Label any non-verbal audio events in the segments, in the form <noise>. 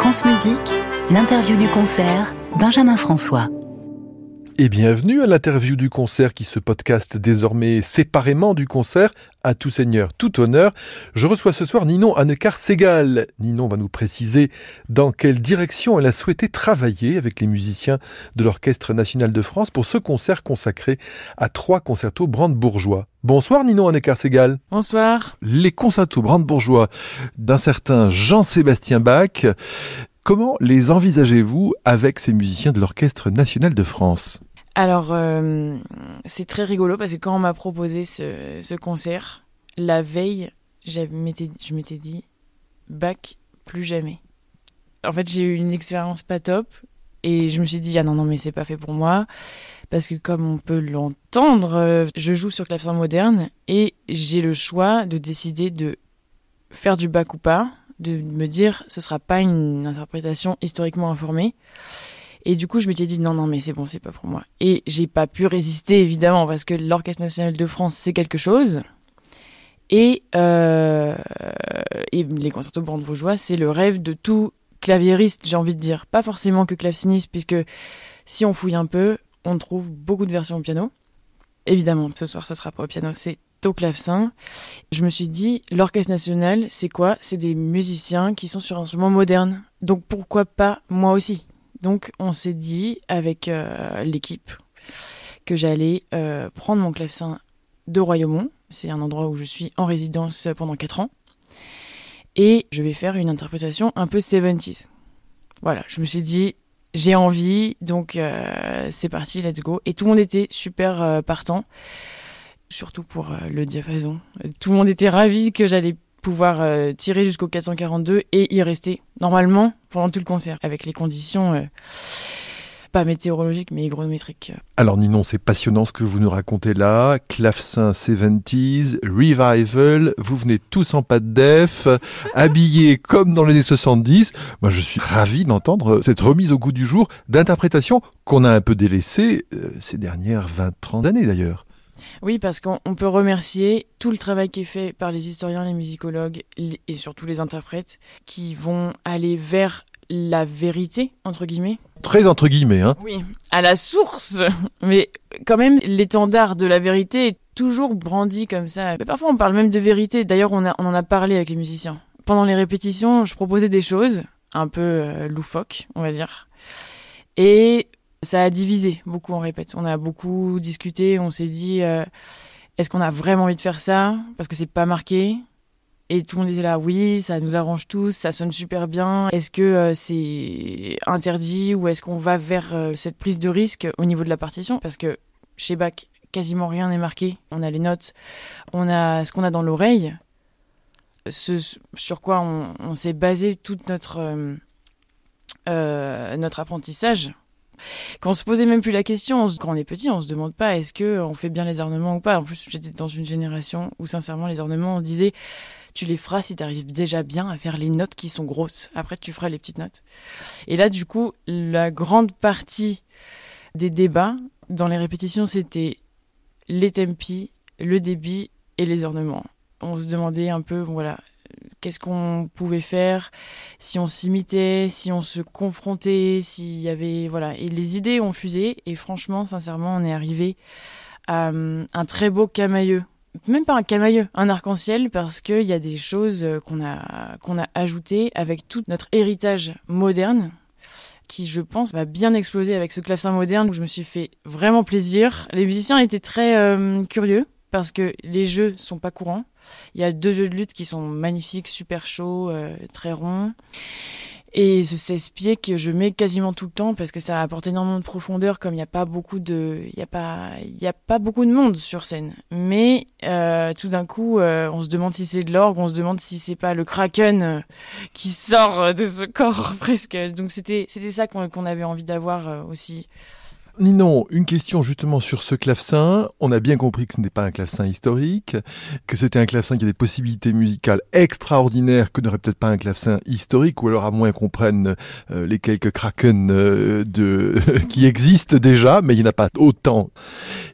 France Musique, l'interview du concert, Benjamin François. Et bienvenue à l'interview du concert qui se podcast désormais séparément du concert à tout seigneur, tout honneur. Je reçois ce soir Ninon Annecar Segal. Ninon va nous préciser dans quelle direction elle a souhaité travailler avec les musiciens de l'Orchestre national de France pour ce concert consacré à trois concertos brandebourgeois. Bonsoir Ninon Annecar Segal. Bonsoir. Les concertos brandebourgeois d'un certain Jean-Sébastien Bach. Comment les envisagez-vous avec ces musiciens de l'Orchestre national de France? Alors, euh, c'est très rigolo parce que quand on m'a proposé ce, concert, la veille, je m'étais dit, bac, plus jamais. En fait, j'ai eu une expérience pas top et je me suis dit, ah non, non, mais c'est pas fait pour moi. Parce que comme on peut l'entendre, euh, je joue sur clavecin moderne et j'ai le choix de décider de faire du bac ou pas, de me dire ce sera pas une interprétation historiquement informée. Et du coup, je m'étais dit non, non, mais c'est bon, c'est pas pour moi. Et j'ai pas pu résister, évidemment, parce que l'Orchestre national de France, c'est quelque chose. Et, euh, et les concertos brandebourgeois, c'est le rêve de tout claviériste, j'ai envie de dire. Pas forcément que claveciniste, puisque si on fouille un peu, on trouve beaucoup de versions au piano. Évidemment, ce soir, ce sera pas au piano, c'est au clavecin. Je me suis dit, l'orchestre national, c'est quoi? C'est des musiciens qui sont sur un instrument moderne. Donc pourquoi pas moi aussi? Donc on s'est dit avec euh, l'équipe que j'allais euh, prendre mon clavecin de Royaumont, c'est un endroit où je suis en résidence pendant 4 ans, et je vais faire une interprétation un peu 70s. Voilà, je me suis dit, j'ai envie, donc euh, c'est parti, let's go. Et tout le monde était super partant, surtout pour le diapason. Tout le monde était ravi que j'allais pouvoir euh, tirer jusqu'au 442 et y rester normalement pendant tout le concert avec les conditions euh, pas météorologiques mais hygrométriques. Alors Ninon, c'est passionnant ce que vous nous racontez là, clavecin 70s, revival, vous venez tous en pas de def, habillés <laughs> comme dans les années 70. Moi je suis ravi d'entendre cette remise au goût du jour d'interprétation qu'on a un peu délaissée euh, ces dernières 20-30 années d'ailleurs. Oui, parce qu'on peut remercier tout le travail qui est fait par les historiens, les musicologues et surtout les interprètes qui vont aller vers la vérité, entre guillemets. Très entre guillemets, hein Oui, à la source. Mais quand même, l'étendard de la vérité est toujours brandi comme ça. Mais parfois, on parle même de vérité. D'ailleurs, on, on en a parlé avec les musiciens. Pendant les répétitions, je proposais des choses un peu euh, loufoques, on va dire. Et ça a divisé beaucoup, on répète. On a beaucoup discuté, on s'est dit euh, est-ce qu'on a vraiment envie de faire ça? Parce que c'est pas marqué. Et tout le monde était là, oui, ça nous arrange tous, ça sonne super bien. Est-ce que euh, c'est interdit ou est-ce qu'on va vers euh, cette prise de risque au niveau de la partition? Parce que chez Bach, quasiment rien n'est marqué. On a les notes, on a ce qu'on a dans l'oreille, sur quoi on, s'est basé tout notre, notre apprentissage quand on se posait même plus la question, quand on est petit, on se demande pas est-ce que on fait bien les ornements ou pas? En plus, j'étais dans une génération où sincèrement les ornements, on disait tu les feras si tu arrives déjà bien à faire les notes qui sont grosses. Après, tu feras les petites notes. Et là, du coup, la grande partie des débats dans les répétitions, c'était les tempi, le débit et les ornements. On se demandait un peu, voilà, qu'est-ce qu'on pouvait faire, si on s'imitait, si on se confrontait, s'il y avait voilà. Et les idées ont fusé et franchement, sincèrement, on est arrivé à hum, un très beau camailleux. Même pas un camailleux, un arc-en-ciel, parce qu'il y a des choses qu'on a, qu'on a ajoutées avec tout notre héritage moderne, qui, je pense, va bien exploser avec ce clavecin moderne où je me suis fait vraiment plaisir. Les musiciens étaient très hum, curieux parce que les jeux sont pas courants. Il y a deux jeux de lutte qui sont magnifiques, super chauds, euh, très ronds. Et ce 16 pieds que je mets quasiment tout le temps parce que ça apporte énormément de profondeur comme il n'y a pas beaucoup de il a pas il a pas beaucoup de monde sur scène. Mais euh, tout d'un coup, euh, on se demande si c'est de l'orgue, on se demande si c'est pas le kraken qui sort de ce corps <laughs> presque. Donc c'était c'était ça qu'on avait envie d'avoir aussi Ninon, une question justement sur ce clavecin. On a bien compris que ce n'est pas un clavecin historique, que c'était un clavecin qui a des possibilités musicales extraordinaires que n'aurait peut-être pas un clavecin historique, ou alors à moins qu'on prenne euh, les quelques kraken euh, de, <laughs> qui existent déjà, mais il n'y en a pas autant.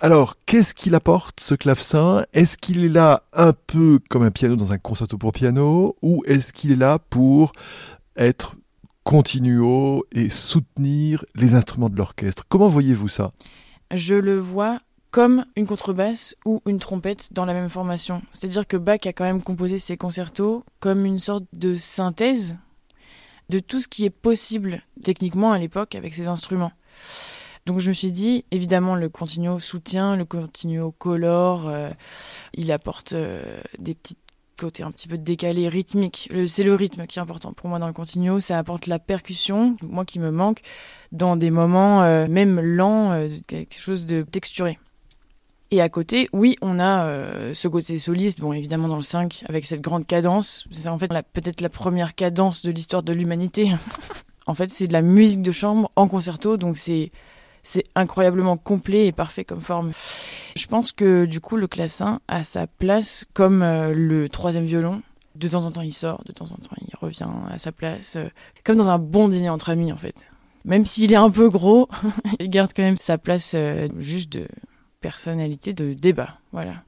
Alors, qu'est-ce qu'il apporte ce clavecin? Est-ce qu'il est là un peu comme un piano dans un concerto pour piano, ou est-ce qu'il est là pour être continuo et soutenir les instruments de l'orchestre. Comment voyez-vous ça? Je le vois comme une contrebasse ou une trompette dans la même formation. C'est-à-dire que Bach a quand même composé ses concertos comme une sorte de synthèse de tout ce qui est possible techniquement à l'époque avec ces instruments. Donc je me suis dit, évidemment, le continuo soutient, le continuo colore, euh, il apporte euh, des petits côtés un petit peu décalés, rythmiques. C'est le rythme qui est important pour moi dans le continuo, ça apporte la percussion, moi qui me manque, dans des moments euh, même lents, quelque chose de texturé. Et à côté, oui, on a euh, ce côté soliste, bon évidemment dans le 5, avec cette grande cadence. C'est en fait peut-être la première cadence de l'histoire de l'humanité. <laughs> en fait, c'est de la musique de chambre en concerto, donc c'est c'est incroyablement complet et parfait comme forme. Je pense que du coup, le clavecin a sa place comme euh, le troisième violon. De temps en temps, il sort, de temps en temps, il revient à sa place, euh, comme dans un bon dîner entre amis en fait. Même s'il est un peu gros, <laughs> il garde quand même sa place juste de personnalité de débat. Voilà.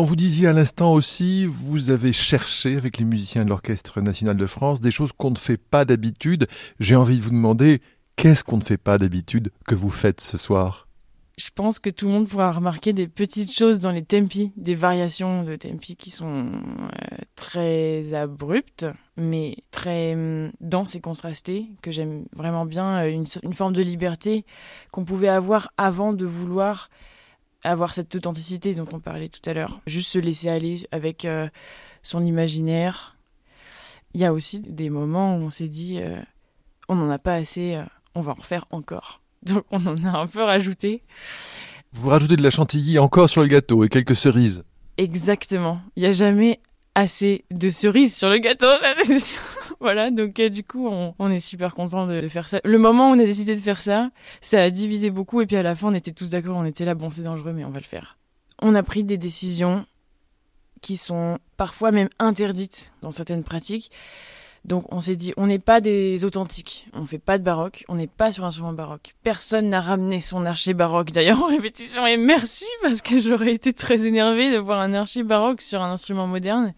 Vous disiez à l'instant aussi, vous avez cherché avec les musiciens de l'Orchestre national de France des choses qu'on ne fait pas d'habitude. J'ai envie de vous demander, qu'est-ce qu'on ne fait pas d'habitude que vous faites ce soir? Je pense que tout le monde pourra remarquer des petites choses dans les tempi, des variations de tempi qui sont euh, très abruptes, mais très hum, denses et contrastées, que j'aime vraiment bien, euh, une, forme de liberté qu'on pouvait avoir avant de vouloir avoir cette authenticité dont on parlait tout à l'heure. Juste se laisser aller avec euh, son imaginaire. Il y a aussi des moments où on s'est dit, euh, on n'en a pas assez, euh, on va en refaire encore. <laughs> Donc on en a un peu rajouté. Vous rajoutez de la chantilly encore sur le gâteau et quelques cerises. Exactement. Il n'y a jamais assez de cerises sur le gâteau. Voilà, donc euh, du coup, on, est super content de, faire ça. Le moment où on a décidé de faire ça, ça a divisé beaucoup et puis à la fin, on était tous d'accord, on était là, bon, c'est dangereux, mais on va le faire. On a pris des décisions qui sont parfois même interdites dans certaines pratiques. Donc on s'est dit, on n'est pas des authentiques, on fait pas de baroque, on n'est pas sur un instrument baroque. Personne n'a ramené son archer baroque d'ailleurs en répétition et merci parce que j'aurais été très énervée de voir un archer baroque sur un instrument moderne.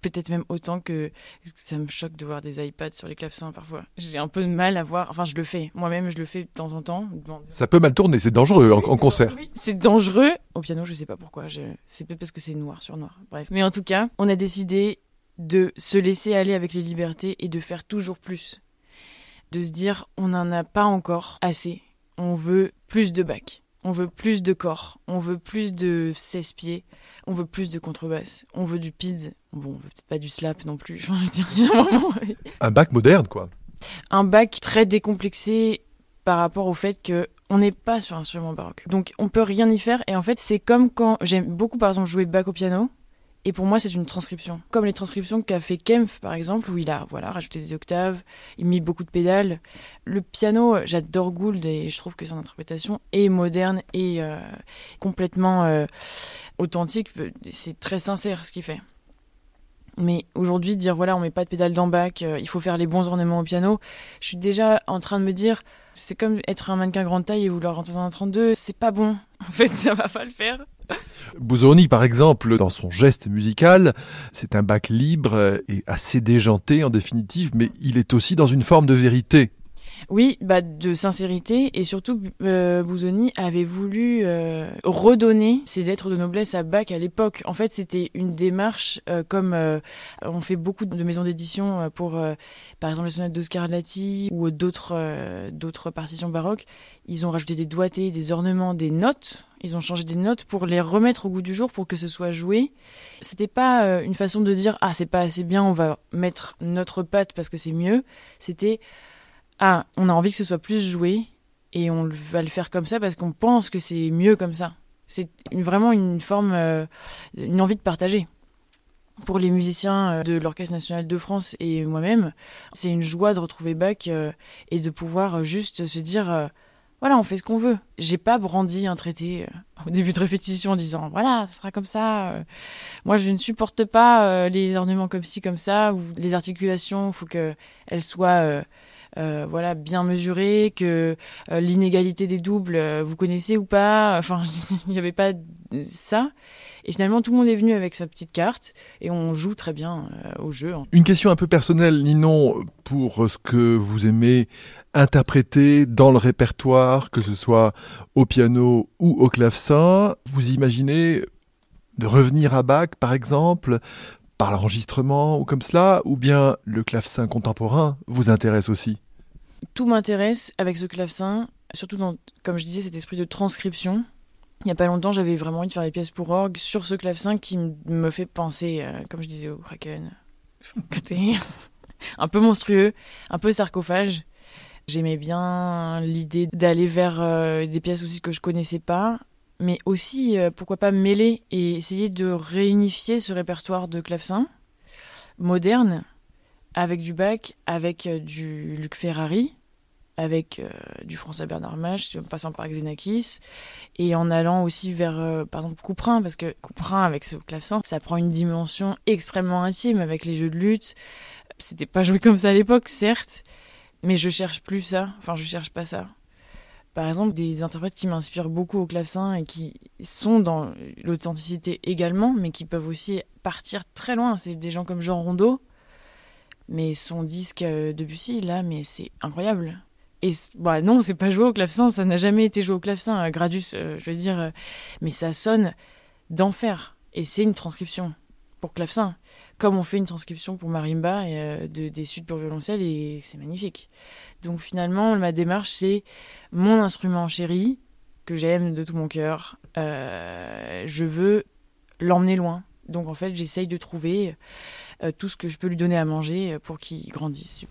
Peut-être même autant que ça me choque de voir des iPads sur les clavecins parfois. J'ai un peu de mal à voir, enfin je le fais, moi-même je le fais de temps en temps. Ça peut mal tourner, c'est dangereux en, concert. C'est dangereux. Au piano, je sais pas pourquoi, c'est peut-être parce que c'est noir sur noir. Bref. Mais en tout cas, on a décidé de se laisser aller avec les libertés et de faire toujours plus. De se dire, on n'en a pas encore assez. On veut plus de bacs. On veut plus de corps. On veut plus de 16 pieds. On veut plus de contrebasse. On veut du PIDS. Bon, on veut peut-être pas du slap non plus. <laughs> un bac moderne, quoi. Un bac très décomplexé par rapport au fait que on n'est pas sur un instrument baroque. Donc on peut rien y faire et en fait c'est comme quand j'aime beaucoup par exemple jouer bac au piano et pour moi, c'est une transcription. Comme les transcriptions qu'a fait Kempf, par exemple, où il a voilà, rajouté des octaves, il met beaucoup de pédales. Le piano, j'adore Gould et je trouve que son interprétation est moderne et euh, complètement euh, authentique. C'est très sincère ce qu'il fait. Mais aujourd'hui, dire voilà, on met pas de pédales dans bac, euh, il faut faire les bons ornements au piano, je suis déjà en train de me dire, c'est comme être un mannequin grande taille et vouloir rentrer dans un 32, c'est pas bon. <laughs> En fait, ça va pas le faire. <laughs> Busoni, par exemple, dans son geste musical, c'est un bac libre et assez déjanté en définitive, mais il est aussi dans une forme de vérité. Oui, bah, de sincérité et surtout euh, Bouzoni avait voulu euh, redonner ses lettres de noblesse à Bach à l'époque. En fait, c'était une démarche euh, comme on fait beaucoup de maisons d'édition pour, par exemple, les sonates de Scarlatti ou d'autres d'autres partitions baroques. Ils ont rajouté des doigtés, des ornements, des notes. Ils ont changé des notes pour les remettre au goût du jour pour que ce soit joué. C'était pas une façon de dire ah c'est pas assez bien, on va mettre notre patte parce que c'est mieux. C'était ah, on a envie que ce soit plus joué et on va le faire comme ça parce qu'on pense que c'est mieux comme ça. C'est vraiment une forme, euh, une envie de partager. Pour les musiciens euh, de l'Orchestre national de France et moi-même, c'est une joie de retrouver Bach euh, et de pouvoir juste se dire voilà, on fait ce qu'on veut. J'ai pas brandi un traité <laughs> au début de répétition en disant voilà, ce sera comme ça. moi, je ne supporte pas les ornements comme ci, comme ça, ou les articulations, il faut qu'elles soient voilà, bien mesuré, que euh, l'inégalité des doubles, euh, vous connaissez ou pas. Enfin, <laughs> il n'y avait pas ça. Et finalement, tout le monde est venu avec sa petite carte et on joue très bien au jeu. Une question un peu personnelle, Ninon, pour ce que vous aimez interpréter dans le répertoire, que ce soit au piano ou au clavecin. Vous imaginez de revenir à Bach, par exemple, par l'enregistrement ou comme cela, ou bien le clavecin contemporain vous intéresse aussi? Tout m'intéresse avec ce clavecin, surtout dans, comme je disais, cet esprit de transcription. Il n'y a pas longtemps, j'avais vraiment envie de faire des pièces pour orgue sur ce clavecin qui me fait penser, euh, comme je disais, au Kraken. <laughs> Un peu monstrueux, un peu sarcophage. J'aimais bien l'idée d'aller vers euh, des pièces aussi que je connaissais pas, mais aussi, euh, pourquoi pas mêler et essayer de réunifier ce répertoire de clavecin moderne avec du Bach, avec euh, du Luc Ferrari, avec euh, du François Bernard Mach, en passant par Xenakis, et en allant aussi vers, par exemple, Couperin, parce que Couperin, avec ce clavecin, ça prend une dimension extrêmement intime avec les jeux de lutte. C'était pas joué comme ça à l'époque, certes, mais je cherche plus ça, enfin, je cherche pas ça par exemple, des interprètes qui m'inspirent beaucoup au clavecin et qui sont dans l'authenticité également, mais qui peuvent aussi partir très loin. C'est des gens comme Jean Rondeau, mais son disque euh, de Bussy, là, mais c'est incroyable. Et bah non, c'est pas joué au clavecin, ça n'a jamais été joué au clavecin, euh, Gradus, euh, je veux dire, mais ça sonne d'enfer. Et c'est une transcription pour clavecin, comme on fait une transcription pour marimba et de, des suites pour violoncelle, et c'est magnifique. Donc finalement, ma démarche, c'est mon instrument chéri, que j'aime de tout mon cœur. Euh, je veux l'emmener loin. Donc en fait, j'essaye de trouver euh, tout ce que je peux lui donner à manger pour qu'il grandisse.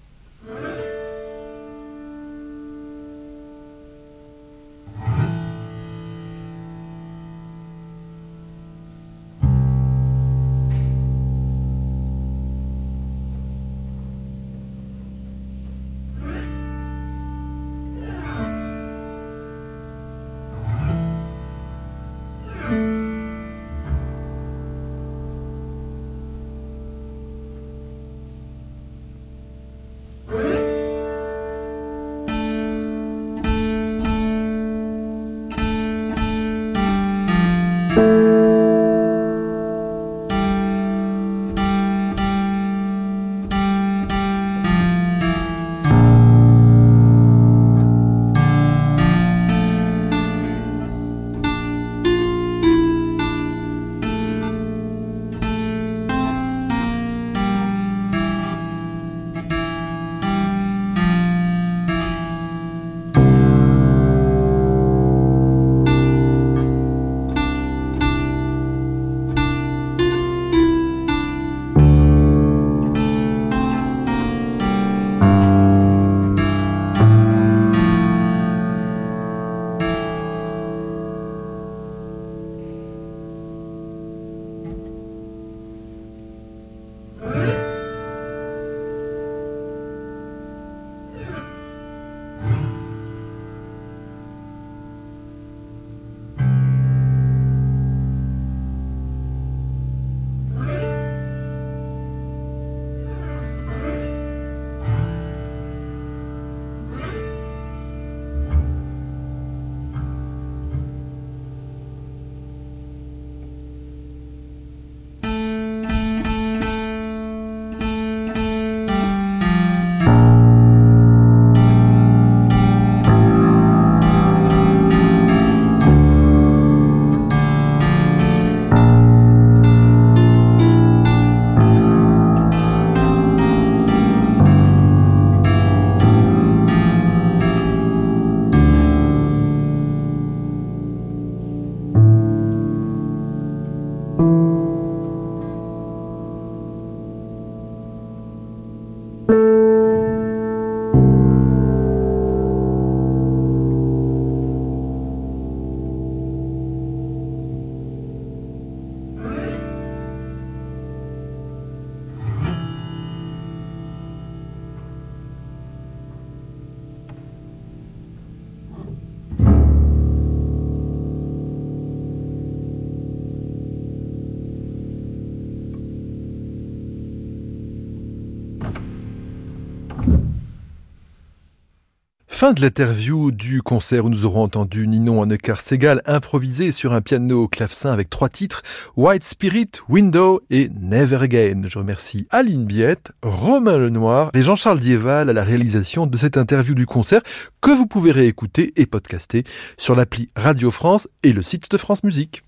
Fin de l'interview du concert où nous aurons entendu Ninon Annecar Segal improviser sur un piano clavecin avec trois titres White Spirit, Window et Never Again. Je remercie Aline Biette, Romain Lenoir et Jean-Charles Dieval à la réalisation de cette interview du concert que vous pouvez réécouter et podcaster sur l'appli Radio France et le site de France Musique.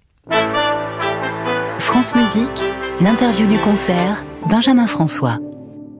France Musique, l'interview du concert, Benjamin François.